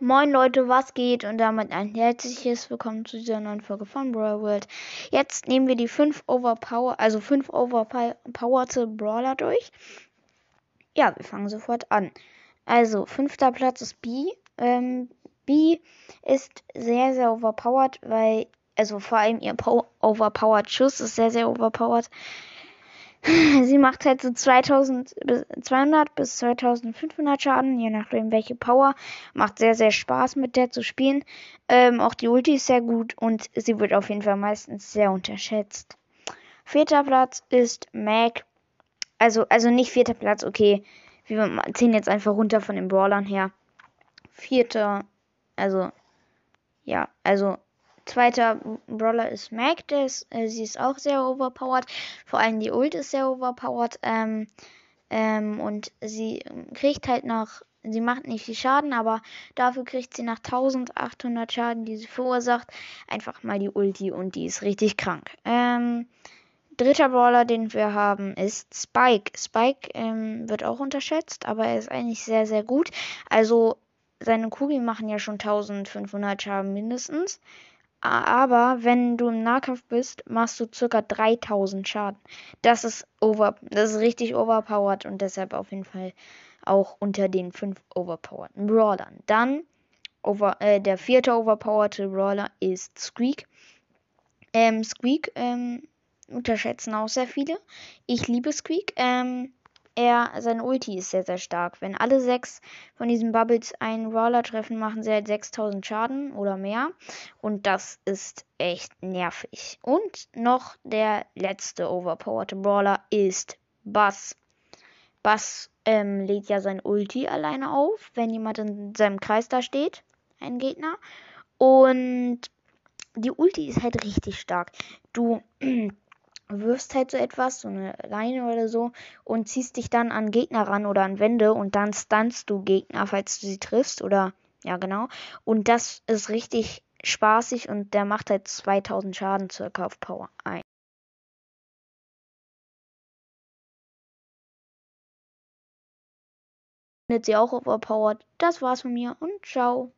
Moin Leute, was geht? Und damit ein herzliches Willkommen zu dieser neuen Folge von Brawl World. Jetzt nehmen wir die 5 Overpower, also 5 overpowerte Brawler durch. Ja, wir fangen sofort an. Also, fünfter Platz ist B. Ähm, B ist sehr, sehr overpowered, weil, also vor allem ihr overpowered Schuss ist sehr, sehr overpowered. Sie macht halt so 2200 bis 2500 Schaden, je nachdem welche Power. Macht sehr, sehr Spaß mit der zu spielen. Ähm, auch die Ulti ist sehr gut und sie wird auf jeden Fall meistens sehr unterschätzt. Vierter Platz ist Mac. Also, also nicht vierter Platz, okay. Wir ziehen jetzt einfach runter von den Brawlern her. Vierter, also, ja, also Zweiter Brawler ist Mac, äh, sie ist auch sehr overpowered. Vor allem die Ult ist sehr overpowered. Ähm, ähm, und sie kriegt halt noch, sie macht nicht viel Schaden, aber dafür kriegt sie nach 1800 Schaden, die sie verursacht, einfach mal die Ulti und die ist richtig krank. Ähm, dritter Brawler, den wir haben, ist Spike. Spike ähm, wird auch unterschätzt, aber er ist eigentlich sehr, sehr gut. Also seine Kugeln machen ja schon 1500 Schaden mindestens. Aber wenn du im Nahkampf bist, machst du ca. 3000 Schaden. Das ist over, das ist richtig overpowered und deshalb auf jeden Fall auch unter den 5 overpowerten Brawlern. Dann over, äh, der vierte overpowerte Brawler ist Squeak. Ähm, Squeak ähm, unterschätzen auch sehr viele. Ich liebe Squeak. Ähm, er, sein Ulti ist sehr, sehr stark. Wenn alle sechs von diesen Bubbles einen Roller treffen, machen sie halt 6000 Schaden oder mehr. Und das ist echt nervig. Und noch der letzte overpowerte Brawler ist Bass. Bass ähm, lädt ja sein Ulti alleine auf, wenn jemand in seinem Kreis da steht, ein Gegner. Und die Ulti ist halt richtig stark. Du wirfst halt so etwas, so eine Leine oder so, und ziehst dich dann an Gegner ran oder an Wände und dann stunst du Gegner, falls du sie triffst oder ja genau. Und das ist richtig spaßig und der macht halt 2000 Schaden circa auf Power 1. Findet sie auch overpowered. Das war's von mir und ciao.